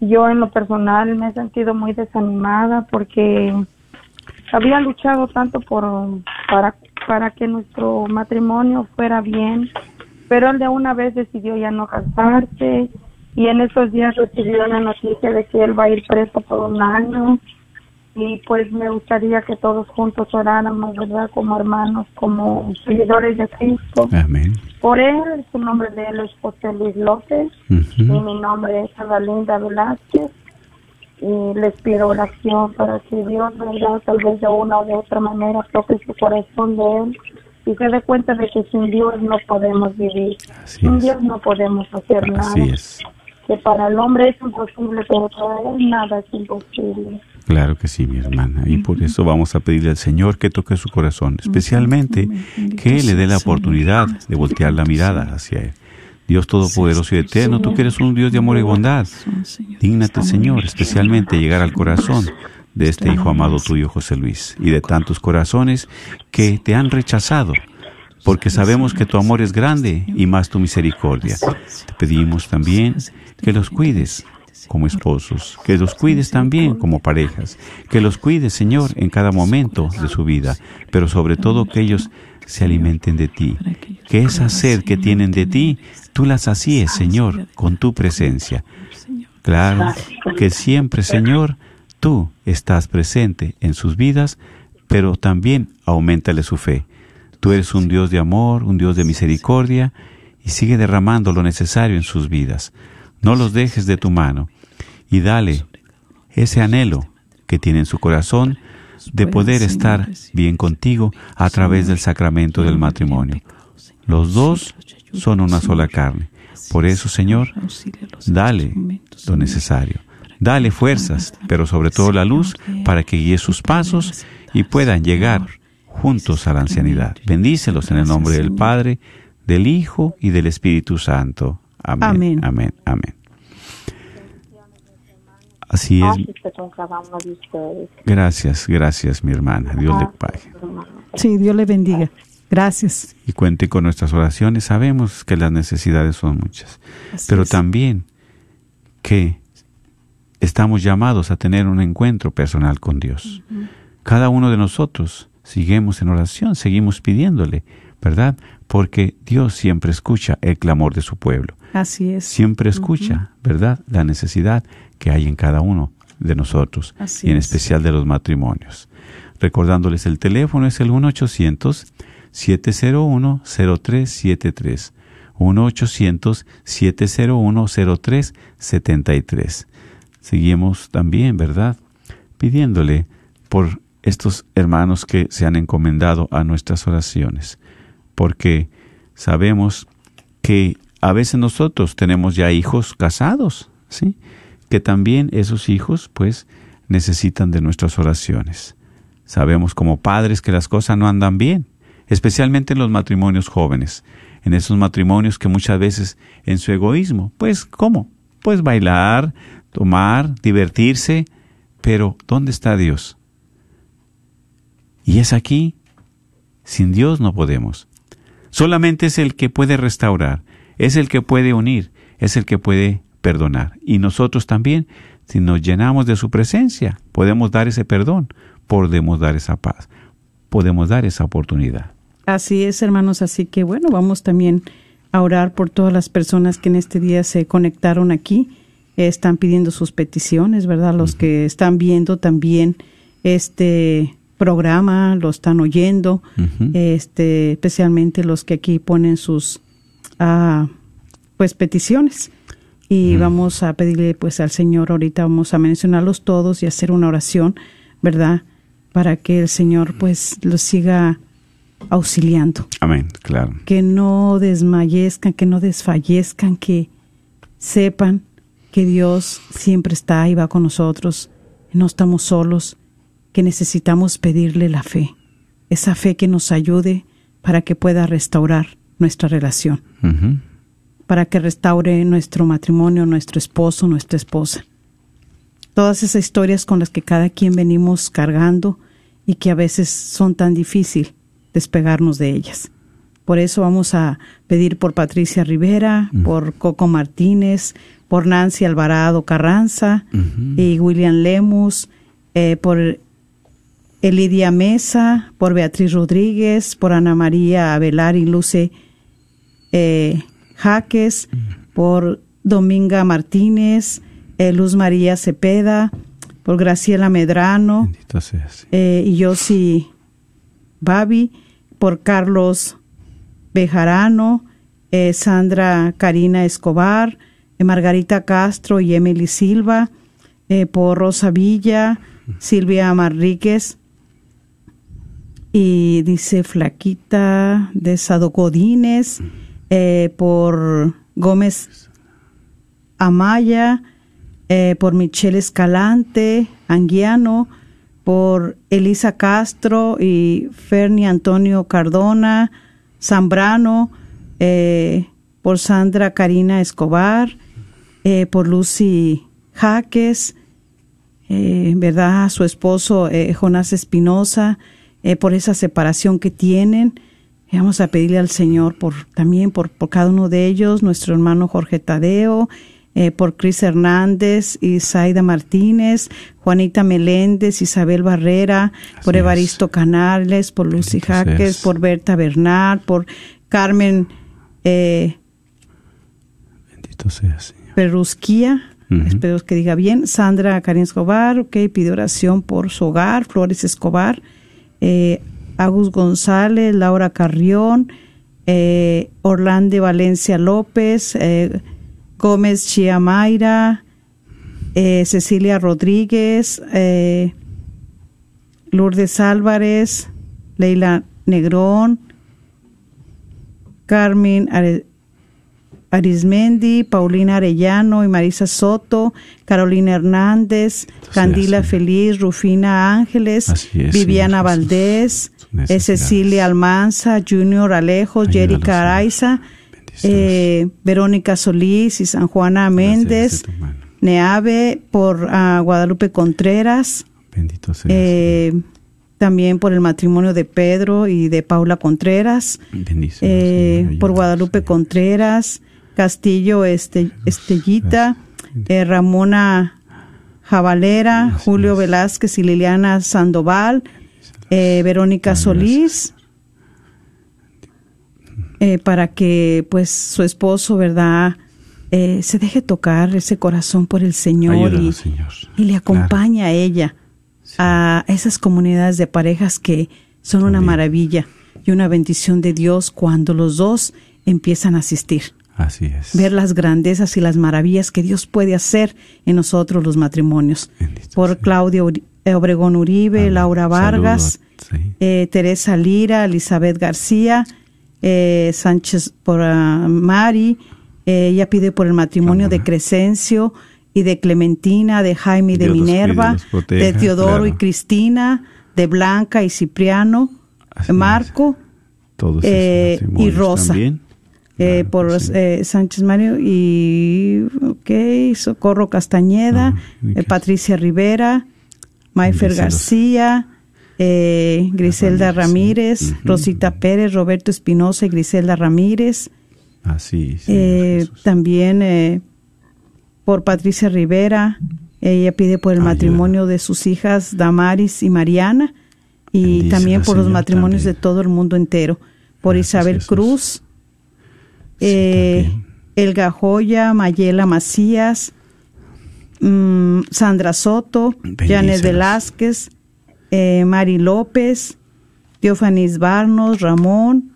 yo en lo personal me he sentido muy desanimada porque había luchado tanto por para para que nuestro matrimonio fuera bien, pero él de una vez decidió ya no casarse y en esos días recibió la noticia de que él va a ir preso por un año y pues me gustaría que todos juntos oráramos, ¿verdad? Como hermanos, como seguidores de Cristo. Amén. Por él, su nombre de él es José Luis López y mi nombre es Linda Velázquez. Y les pido oración para que Dios, ¿verdad? Tal vez de una o de otra manera toque su corazón de él y se dé cuenta de que sin Dios no podemos vivir. Así sin es. Dios no podemos hacer nada. Así es. Que para el hombre es imposible, pero para él nada es imposible. Claro que sí, mi hermana. Y por eso vamos a pedirle al Señor que toque su corazón, especialmente que le dé la oportunidad de voltear la mirada hacia Él. Dios Todopoderoso y Eterno, tú que eres un Dios de amor y bondad, dígnate, Señor, especialmente llegar al corazón de este hijo amado tuyo, José Luis, y de tantos corazones que te han rechazado, porque sabemos que tu amor es grande y más tu misericordia. Te pedimos también que los cuides, como esposos, que los cuides también como parejas, que los cuides, Señor, en cada momento de su vida, pero sobre todo que ellos se alimenten de ti, que esa sed que tienen de ti, tú las hacíes, Señor, con tu presencia. Claro que siempre, Señor, tú estás presente en sus vidas, pero también aumentale su fe. Tú eres un Dios de amor, un Dios de misericordia, y sigue derramando lo necesario en sus vidas. No los dejes de tu mano. Y dale ese anhelo que tiene en su corazón de poder estar bien contigo a través del sacramento del matrimonio. Los dos son una sola carne. Por eso, Señor, dale lo necesario. Dale fuerzas, pero sobre todo la luz para que guíe sus pasos y puedan llegar juntos a la ancianidad. Bendícelos en el nombre del Padre, del Hijo y del Espíritu Santo. Amén. Amén. Amén. Así es. Gracias, gracias, mi hermana. Dios le pague. Sí, Dios le bendiga. Gracias. Y cuente con nuestras oraciones. Sabemos que las necesidades son muchas, pero también que estamos llamados a tener un encuentro personal con Dios. Cada uno de nosotros seguimos en oración, seguimos pidiéndole, ¿verdad? Porque Dios siempre escucha el clamor de su pueblo. Así es. Siempre escucha, ¿verdad? La necesidad que hay en cada uno de nosotros, y en especial de los matrimonios. Recordándoles el teléfono es el 1-800-701-0373. 1-800-701-0373. Seguimos también, ¿verdad? Pidiéndole por estos hermanos que se han encomendado a nuestras oraciones, porque sabemos que a veces nosotros tenemos ya hijos casados, ¿sí? Que también esos hijos, pues, necesitan de nuestras oraciones. Sabemos como padres que las cosas no andan bien, especialmente en los matrimonios jóvenes, en esos matrimonios que muchas veces en su egoísmo, pues, ¿cómo? Pues bailar, tomar, divertirse, pero ¿dónde está Dios? Y es aquí, sin Dios no podemos. Solamente es el que puede restaurar, es el que puede unir, es el que puede perdonar. Y nosotros también, si nos llenamos de su presencia, podemos dar ese perdón, podemos dar esa paz, podemos dar esa oportunidad. Así es, hermanos, así que bueno, vamos también a orar por todas las personas que en este día se conectaron aquí, están pidiendo sus peticiones, ¿verdad? Los que están viendo también este programa, lo están oyendo, este, especialmente los que aquí ponen sus ah, pues peticiones. Y vamos a pedirle pues al Señor, ahorita vamos a mencionarlos todos y hacer una oración, ¿verdad? Para que el Señor pues los siga auxiliando. Amén, claro. Que no desmayezcan, que no desfallezcan, que sepan que Dios siempre está y va con nosotros, no estamos solos, que necesitamos pedirle la fe, esa fe que nos ayude para que pueda restaurar nuestra relación, para que restaure nuestro matrimonio, nuestro esposo, nuestra esposa. Todas esas historias con las que cada quien venimos cargando y que a veces son tan difícil despegarnos de ellas. Por eso vamos a pedir por Patricia Rivera, por Coco Martínez, por Nancy Alvarado Carranza y William Lemus, eh, por Elidia Mesa, por Beatriz Rodríguez, por Ana María Avelar y Luce eh, Jaques, por Dominga Martínez, eh, Luz María Cepeda, por Graciela Medrano eh, y Yossi Babi, por Carlos Bejarano, Sandra Karina Escobar, Margarita Castro y Emily Silva, por Rosa Villa, Silvia Marríquez, y dice Flaquita de Sadocodines, eh, por Gómez Amaya, eh, por Michelle Escalante, Anguiano, por Elisa Castro y Ferni Antonio Cardona, Zambrano, eh, por Sandra Karina Escobar, por Lucy Jaques, ¿verdad? Su esposo Jonás Espinosa, eh, por esa separación que tienen. vamos a pedirle al Señor por también por, por cada uno de ellos, nuestro hermano Jorge Tadeo, eh, por Cris Hernández, Isaida Martínez, Juanita Meléndez, Isabel Barrera, por es. Evaristo Canales, por Lucy Jaques, por Berta Bernal, por Carmen eh, Bendito sea, Señor. Perrusquía, Ujú. espero que diga bien, Sandra Karin Escobar, ok, pide oración por su hogar, Flores Escobar, eh, Agus González, Laura Carrión, eh, Orlando Valencia López, eh, Gómez Chiamaira, eh, Cecilia Rodríguez, eh, Lourdes Álvarez, Leila Negrón, Carmen Are- Arismendi, Paulina Arellano y Marisa Soto, Carolina Hernández, Candila. Feliz, Rufina Ángeles, es, Viviana. Valdés, eh. Cecilia Almanza, Junior Alejos, Jerica. Araiza, eh, Verónica Solís y San Juana Méndez. Neave por ah, Guadalupe Contreras, Bendito sea. eh, también por el matrimonio de Pedro y de Paula Contreras, eh, por Guadalupe. Contreras, Castillo este, Estellita, eh, Ramona Jabalera, Julio. Velázquez y Liliana Sandoval, eh, Verónica Solís, eh, para que pues su esposo, ¿verdad? Eh, se deje tocar ese corazón por el Señor y, Ayúdanos, Señor. y le Claro. acompaña a ella Sí. a esas comunidades de parejas que son una maravilla y una bendición de Dios cuando los dos empiezan a asistir. Así es. Ver las grandezas y las maravillas que Dios puede hacer en nosotros los matrimonios. Bendito Por sea. Claudia eh, Obregón Uribe, Amén. Laura Vargas, sí. eh, Teresa Lira, Elizabeth García, eh, Sánchez por ah, Mari. eh, ella pide por el matrimonio de. Crescencio y de Clementina, de Jaime y de Dios Minerva, los proteja, de Teodoro y. Cristina, de Blanca y Cipriano, Así. Marco, eh, y Rosa. también. Eh, Claro por que sí. eh, Sánchez Mario y ok, Socorro Castañeda, Ah, eh, Patricia Rivera, Mayfer Bendícelos. García, eh, Griselda Ramírez, sí. Rosita Pérez, Roberto Espinosa y Griselda Ramírez. Así, Eh, también por Patricia Rivera, ella pide por el Ayuda. matrimonio de sus hijas Damaris y Mariana y también por los matrimonios también. de todo el mundo entero. Por Gracias, Isabel Jesús. Cruz, eh, también. Elga Joya, Mayela Macías, mm, Sandra Soto, Janet. Velázquez, eh, Mari López, Teofanis Barnos, Ramón,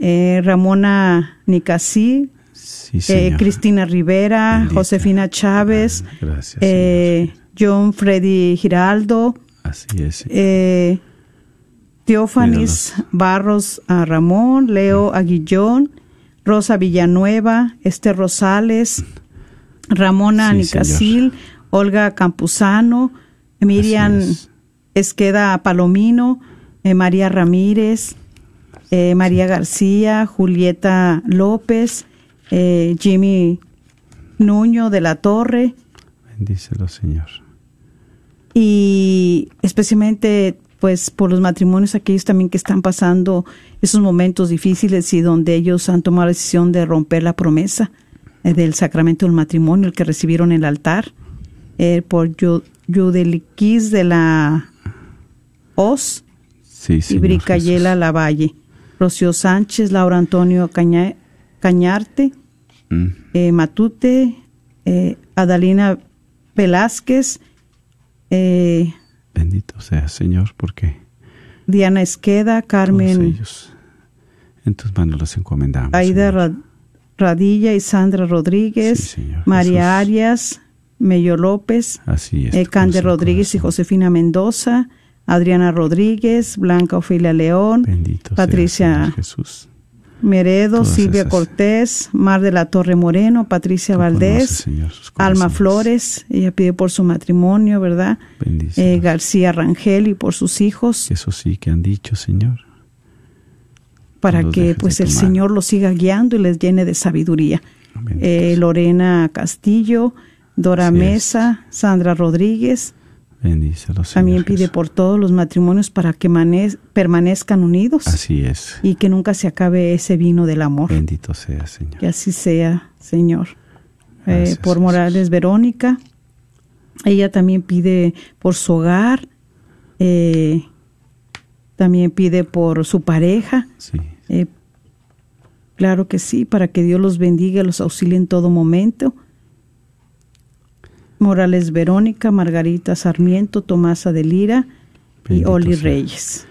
eh, Ramona Nicasí, Sí. Cristina Rivera, Bendita. Josefina Chávez, Ah, Gracias. John Freddy Giraldo, Así es. Teófanis. Barros a Ramón, Leo Aguillón, Rosa Villanueva, Esther Rosales, Ramona Sí, Nicasil, Olga Campuzano, Miriam es. Esqueda Palomino, eh, María Ramírez, eh, María García, Julieta López, eh, Jimmy Nuño de la Torre, Bendícelo, Señor. y especialmente pues por los matrimonios aquellos también que están pasando esos momentos difíciles y donde ellos han tomado la decisión de romper la promesa eh, del sacramento del matrimonio, el que recibieron en el altar, eh, por Yu- Yudeliquis de la Oz Sí, y Bricayela. Lavalle, Rocío Sánchez, Laura Antonio Caña- Cañarte, Mm. eh, Matute, Adalina Velázquez, eh, Bendito sea, Señor, porque Diana Esqueda, todos Carmen ellos en tus manos los encomendamos. Aida Radilla y Sandra Rodríguez, Sí, Señor María Jesús. Arias, Mello López, Así es. eh, Cande corazón, Rodríguez y. Josefina Mendoza, Adriana Rodríguez, Blanca Ofelia León, Bendito Patricia sea, Jesús. Meredo, Todas Silvia esas. Cortés, Mar de la Torre Moreno, Patricia conoces, Valdés, Alma. Flores, ella pide por su matrimonio, ¿verdad? Eh, García Rangel y por sus hijos, Eso sí que han dicho, Señor. para que pues el Señor los siga guiando y les llene de sabiduría. Eh. Lorena Castillo, Dora Así es. Mesa, Sandra Rodríguez, Señor también pide Jesús. por todos los matrimonios para que mane- permanezcan unidos Así es. y que nunca se acabe ese vino del amor. Bendito sea, Señor. Que así sea, Señor. eh, por Jesús. Morales Verónica. Ella también pide por su hogar, eh, también pide por su pareja. Sí. Eh, claro que sí, para que Dios los bendiga y los auxilie en todo momento. Morales Verónica, Margarita Sarmiento, Tomasa de Lira y Oli sea. Reyes.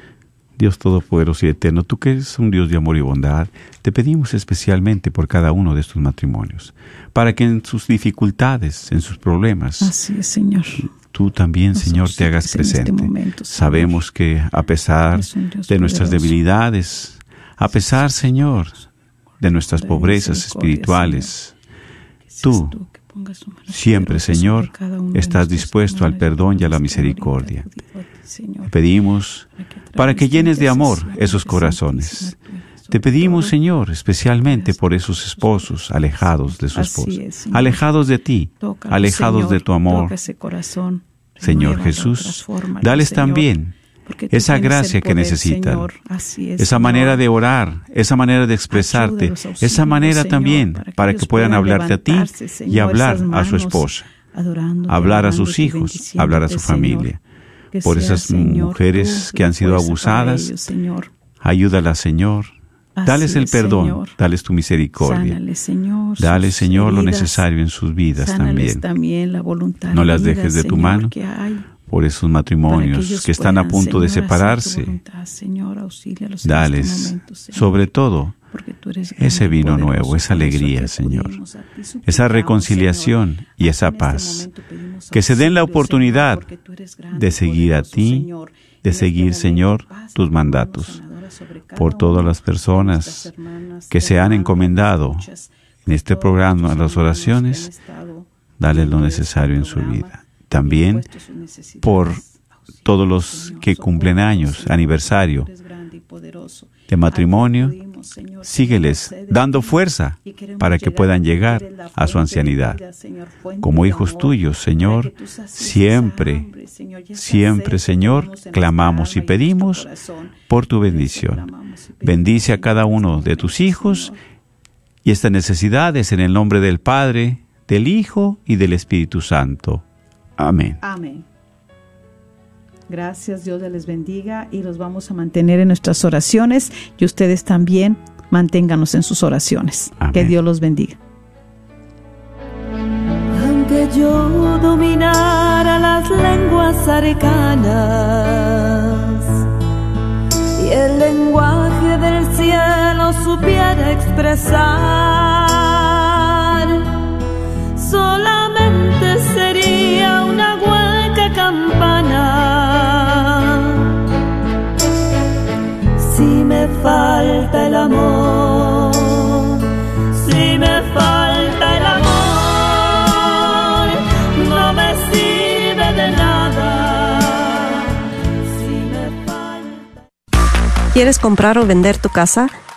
Dios Todopoderoso y Eterno, tú que eres un Dios de amor y bondad, te pedimos especialmente por cada uno de estos matrimonios, para que en sus dificultades, en sus problemas, Así es, Señor. tú también, Señor, te hagas este presente. momento. Sabemos que a pesar de nuestras poderoso. debilidades, a pesar, Señor, de nuestras pobrezas espirituales, tú siempre, Señor, estás dispuesto al perdón y a la misericordia. Señor, pedimos para que llenes de amor esos corazones. Te pedimos. Señor, especialmente por esos esposos alejados de su esposa, alejados de ti, alejados de tu amor. Señor Jesús, dales también esa gracia que necesitan, es, esa Señor. manera de orar, esa manera de expresarte, esa manera Señor, también para que para ellos que puedan hablarte a ti y hablar a su esposa, hablar a sus hijos, hablar a su familia. Por esas mujeres que han sido abusadas, ellos, Señor. Ayúdalas, Señor. Dales el perdón, Señor. dales tu misericordia. Señor. Dale, Señor, lo necesario en sus vidas también. también la voluntad. No las dejes de tu mano. Por esos que matrimonios que están a punto de Señor, separarse, voluntad, Señor, este dales, momento, Señor, sobre todo, ese vino poderoso, nuevo, esa alegría, Señor. a ti, esa reconciliación Señor. y esa este paz. Que se den la oportunidad de seguir a ti, Señor. de este seguir, Señor, tus mandatos. Por todas las personas que se han encomendado en este programa, nuestros las oraciones, dale lo necesario en su vida. También por todos los que cumplen años, aniversario de matrimonio, sígueles dando fuerza para que puedan llegar a su ancianidad. Como hijos tuyos, Señor, siempre, siempre, Señor, clamamos y pedimos por tu bendición. Bendice a cada uno este de tus hijos y estas necesidades en el nombre del Padre, del Hijo y del Espíritu Santo. Amén. Amén. Gracias, Dios les bendiga y los vamos a mantener en nuestras oraciones y ustedes también manténganos en sus oraciones. Amén. Que Dios los bendiga. Aunque yo dominara las lenguas arcanas y el lenguaje del cielo supiera expresar, solamente una hueca campana. Si me falta el amor, si me falta el amor, no me sirve de nada. Si me falta ¿Quieres comprar o vender tu casa?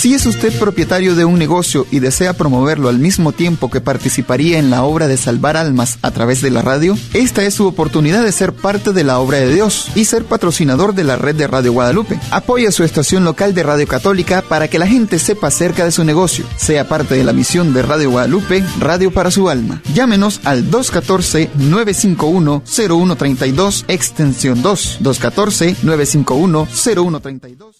Si es usted propietario de un negocio y desea promoverlo al mismo tiempo que participaría en la obra de salvar almas a través de la radio, esta es su oportunidad de ser parte de la obra de Dios y ser patrocinador de la red de Radio Guadalupe. Apoya su estación local de Radio Católica para que la gente sepa acerca de su negocio. Sea parte de la misión de Radio Guadalupe, Radio para su alma. Llámenos al 214-951-0132, extensión 2. 214-951-0132.